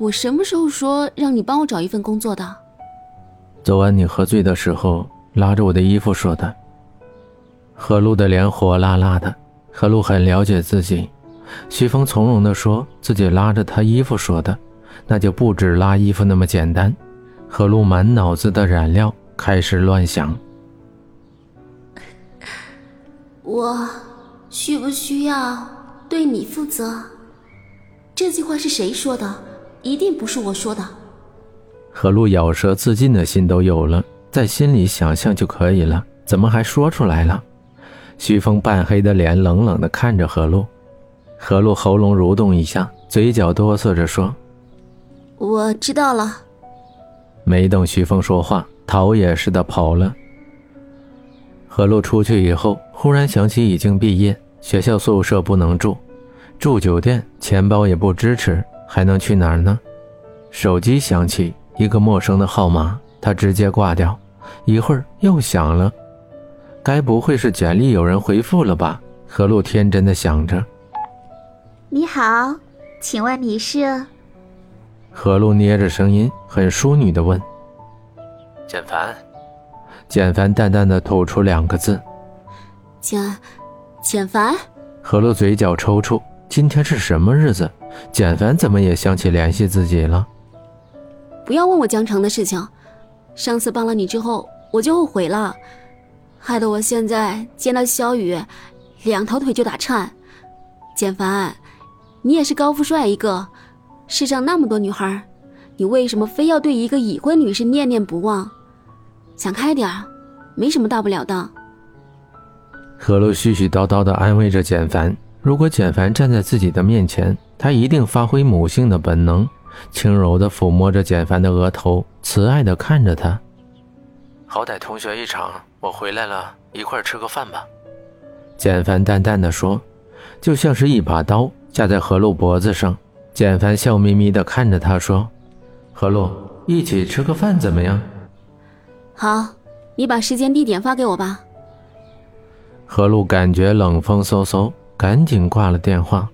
我什么时候说让你帮我找一份工作的？昨晚你喝醉的时候拉着我的衣服说的。何露的脸火辣辣的，何露很了解自己。徐峰从容地说自己拉着他衣服说的，那就不止拉衣服那么简单。何露满脑子的染料，开始乱想。我需不需要对你负责？这句话是谁说的？一定不是我说的。何露咬舌自尽的心都有了，在心里想象就可以了，怎么还说出来了？徐峰半黑的脸冷冷的看着何露，何露喉咙蠕动一下，嘴角哆嗦着说：“我知道了。”没等徐峰说话，逃也似的跑了。何露出去以后，忽然想起已经毕业，学校宿舍不能住，住酒店钱包也不支持，还能去哪儿呢？手机响起，一个陌生的号码，他直接挂掉，一会儿又响了。该不会是简历有人回复了吧？何露天真的想着。你好，请问你是？何露捏着声音，很淑女的问。简凡。简凡淡淡的吐出两个字。简，简凡。何露嘴角抽搐。今天是什么日子？简凡怎么也想起联系自己了？不要问我江城的事情。上次帮了你之后，我就后悔了。害得我现在见到萧雨，两条腿就打颤。简凡，你也是高富帅一个，世上那么多女孩，你为什么非要对一个已婚女士念念不忘？想开点没什么大不了的。何露絮絮叨叨地安慰着简凡。如果简凡站在自己的面前，他一定发挥母性的本能，轻柔地抚摸着简凡的额头，慈爱地看着他。好歹同学一场，我回来了，一块吃个饭吧。简凡淡淡的说，就像是一把刀架在何露脖子上。简凡笑眯眯的看着他说：“何露，一起吃个饭怎么样？”好，你把时间地点发给我吧。何露感觉冷风嗖嗖，赶紧挂了电话。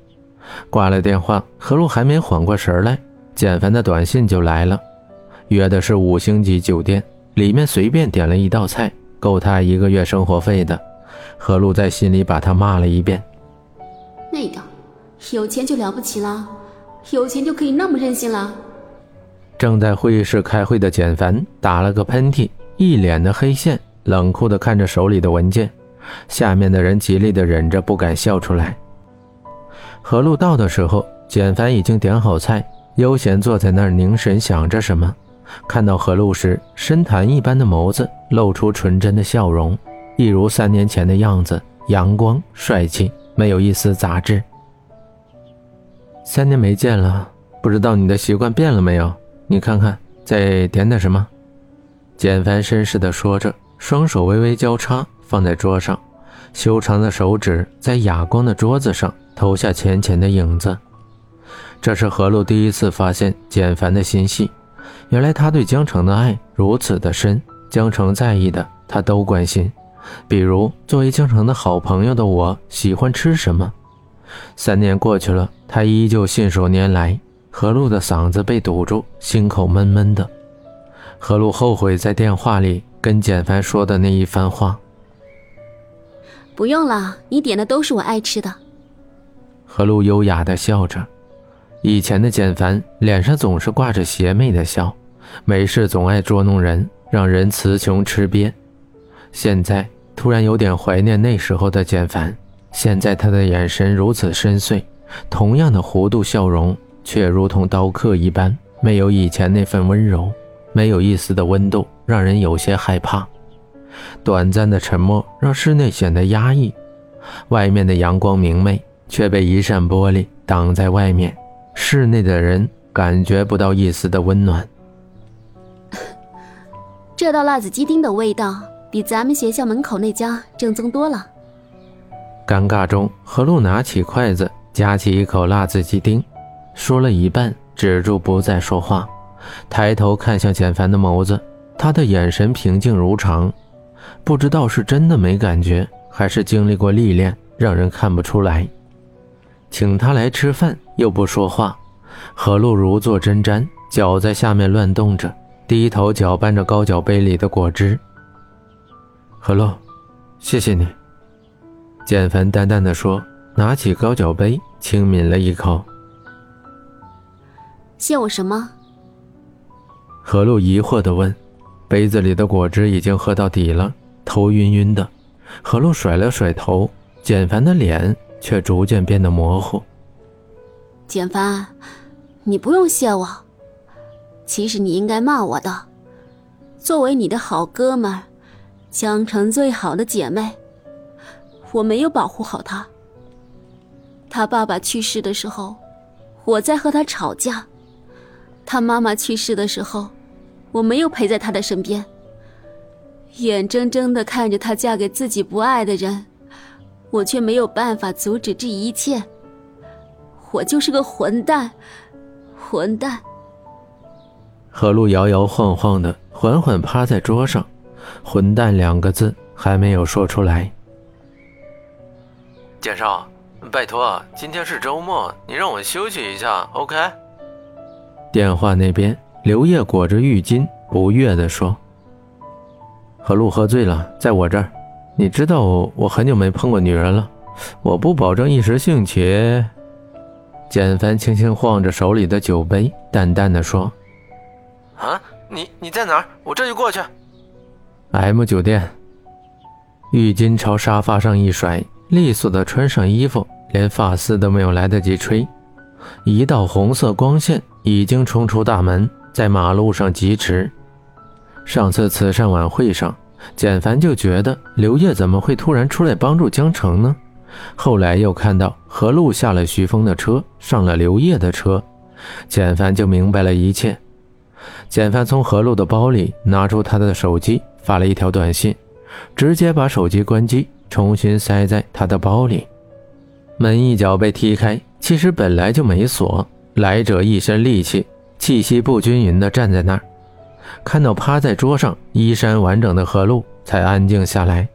挂了电话，何璐还没缓过神来，简凡的短信就来了，约的是五星级酒店。里面随便点了一道菜，够他一个月生活费的。何璐在心里把他骂了一遍。那个，有钱就了不起了，有钱就可以那么任性了。正在会议室开会的简凡打了个喷嚏，一脸的黑线，冷酷的看着手里的文件。下面的人极力的忍着不敢笑出来。何露到的时候，简凡已经点好菜，悠闲坐在那儿凝神想着什么。看到何露时，深潭一般的眸子露出纯真的笑容，一如三年前的样子，阳光帅气，没有一丝杂质。三年没见了，不知道你的习惯变了没有？你看看，再点点什么？简凡绅士地说着，双手微微交叉放在桌上，修长的手指在哑光的桌子上投下浅浅的影子。这是何露第一次发现简凡的心细。原来他对江城的爱如此的深，江城在意的他都关心，比如作为江城的好朋友的我喜欢吃什么。三年过去了，他依旧信手拈来。何露的嗓子被堵住，心口闷闷的。何露后悔在电话里跟简凡说的那一番话。不用了，你点的都是我爱吃的。何露优雅的笑着。以前的简凡脸上总是挂着邪魅的笑，没事总爱捉弄人，让人词穷吃瘪。现在突然有点怀念那时候的简凡。现在他的眼神如此深邃，同样的弧度笑容，却如同刀刻一般，没有以前那份温柔，没有一丝的温度，让人有些害怕。短暂的沉默让室内显得压抑，外面的阳光明媚，却被一扇玻璃挡在外面。室内的人感觉不到一丝的温暖。这道辣子鸡丁的味道比咱们学校门口那家正宗多了。尴尬中，何露拿起筷子夹起一口辣子鸡丁，说了一半，止住不再说话，抬头看向简凡的眸子，他的眼神平静如常，不知道是真的没感觉，还是经历过历练，让人看不出来。请他来吃饭又不说话，何露如坐针毡，脚在下面乱动着，低头搅拌着高脚杯里的果汁。何露，谢谢你。简凡淡淡的说，拿起高脚杯，轻抿了一口。谢我什么？何露疑惑的问。杯子里的果汁已经喝到底了，头晕晕的。何露甩了甩头，简凡的脸却逐渐变得模糊。简凡，你不用谢我，其实你应该骂我的。作为你的好哥们，江城最好的姐妹。我没有保护好他。他爸爸去世的时候，我在和他吵架；他妈妈去世的时候，我没有陪在他的身边。眼睁睁的看着她嫁给自己不爱的人，我却没有办法阻止这一切。我就是个混蛋，混蛋。何露摇摇晃晃的，缓缓趴在桌上，“混蛋”两个字还没有说出来。简少，拜托，今天是周末，你让我休息一下，OK？电话那边，刘烨裹着浴巾，不悦地说：“何露喝醉了，在我这儿。你知道我很久没碰过女人了，我不保证一时兴起。”简凡轻轻晃着手里的酒杯，淡淡的说：“啊，你你在哪儿？我这就过去。”M 酒店。浴巾朝沙发上一甩。利索的穿上衣服，连发丝都没有来得及吹，一道红色光线已经冲出大门，在马路上疾驰。上次慈善晚会上，简凡就觉得刘烨怎么会突然出来帮助江城呢？后来又看到何露下了徐峰的车，上了刘烨的车，简凡就明白了一切。简凡从何露的包里拿出他的手机，发了一条短信，直接把手机关机。重新塞在他的包里，门一脚被踢开。其实本来就没锁。来者一身戾气，气息不均匀地站在那儿，看到趴在桌上衣衫完整的何露，才安静下来，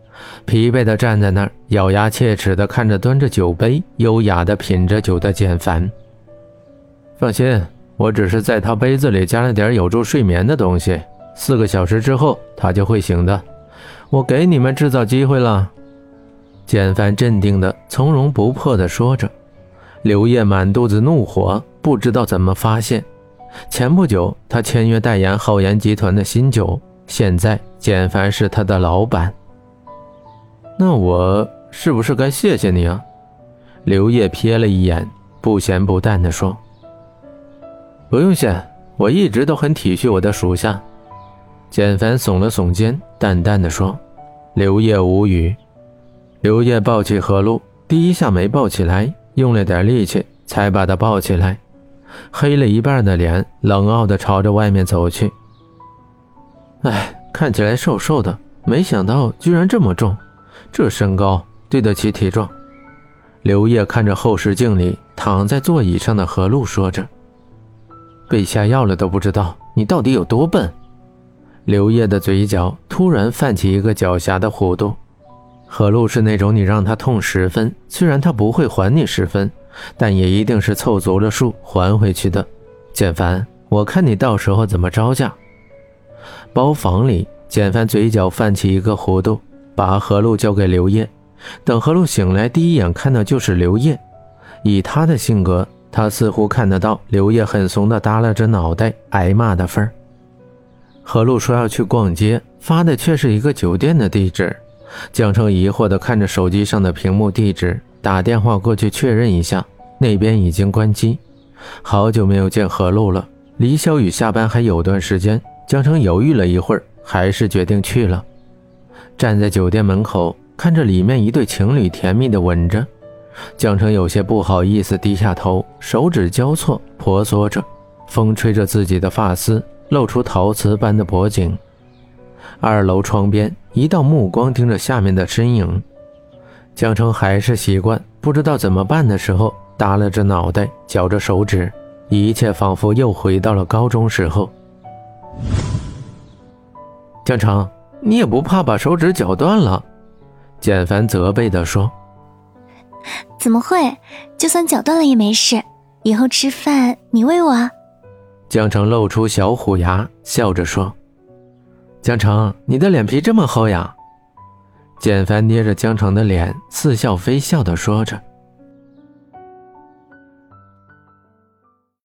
疲惫地站在那儿，咬牙切齿地看着端着酒杯、优雅地品着酒的简凡。放心，我只是在他杯子里加了点有助睡眠的东西，四个小时之后他就会醒的。我给你们制造机会了。简凡镇定的、从容不迫地说着，刘烨满肚子怒火，不知道怎么发泄。前不久，他签约代言浩然集团的新酒，现在简凡是他的老板。那我是不是该谢谢你啊？刘烨瞥了一眼，不咸不淡地说：“不用谢，我一直都很体恤我的属下。”简凡耸了耸肩，淡淡的说：“刘烨无语。”刘烨抱起何露，第一下没抱起来，用了点力气才把她抱起来。黑了一半的脸，冷傲地朝着外面走去。哎，看起来瘦瘦的，没想到居然这么重，这身高对得起体壮。刘烨看着后视镜里躺在座椅上的何露，说着：“被下药了都不知道你到底有多笨。”刘烨的嘴角突然泛起一个狡黠的弧度。何露是那种你让他痛十分，虽然他不会还你十分，但也一定是凑足了数还回去的。简凡，我看你到时候怎么招架。包房里，简凡嘴角泛起一个弧度，把何露交给刘烨。等何露醒来，第一眼看到就是刘烨。以他的性格，他似乎看得到刘烨很怂的耷拉着脑袋挨骂的份儿。何露说要去逛街，发的却是一个酒店的地址。江城疑惑地看着手机上的屏幕地址，打电话过去确认一下，那边已经关机。好久没有见何露了，离小雨下班还有段时间。江城犹豫了一会儿，还是决定去了。站在酒店门口，看着里面一对情侣甜蜜地吻着，江城有些不好意思，低下头，手指交错，婆娑着，风吹着自己的发丝，露出陶瓷般的脖颈。二楼窗边，一道目光盯着下面的身影。江城还是习惯不知道怎么办的时候，耷拉着脑袋，绞着手指，一切仿佛又回到了高中时候。江城，你也不怕把手指绞断了？简凡责备地说。怎么会？就算绞断了也没事。以后吃饭你喂我啊。江城露出小虎牙，笑着说：“江城，你的脸皮这么厚呀？”简凡捏着江城的脸，似笑非笑的说着。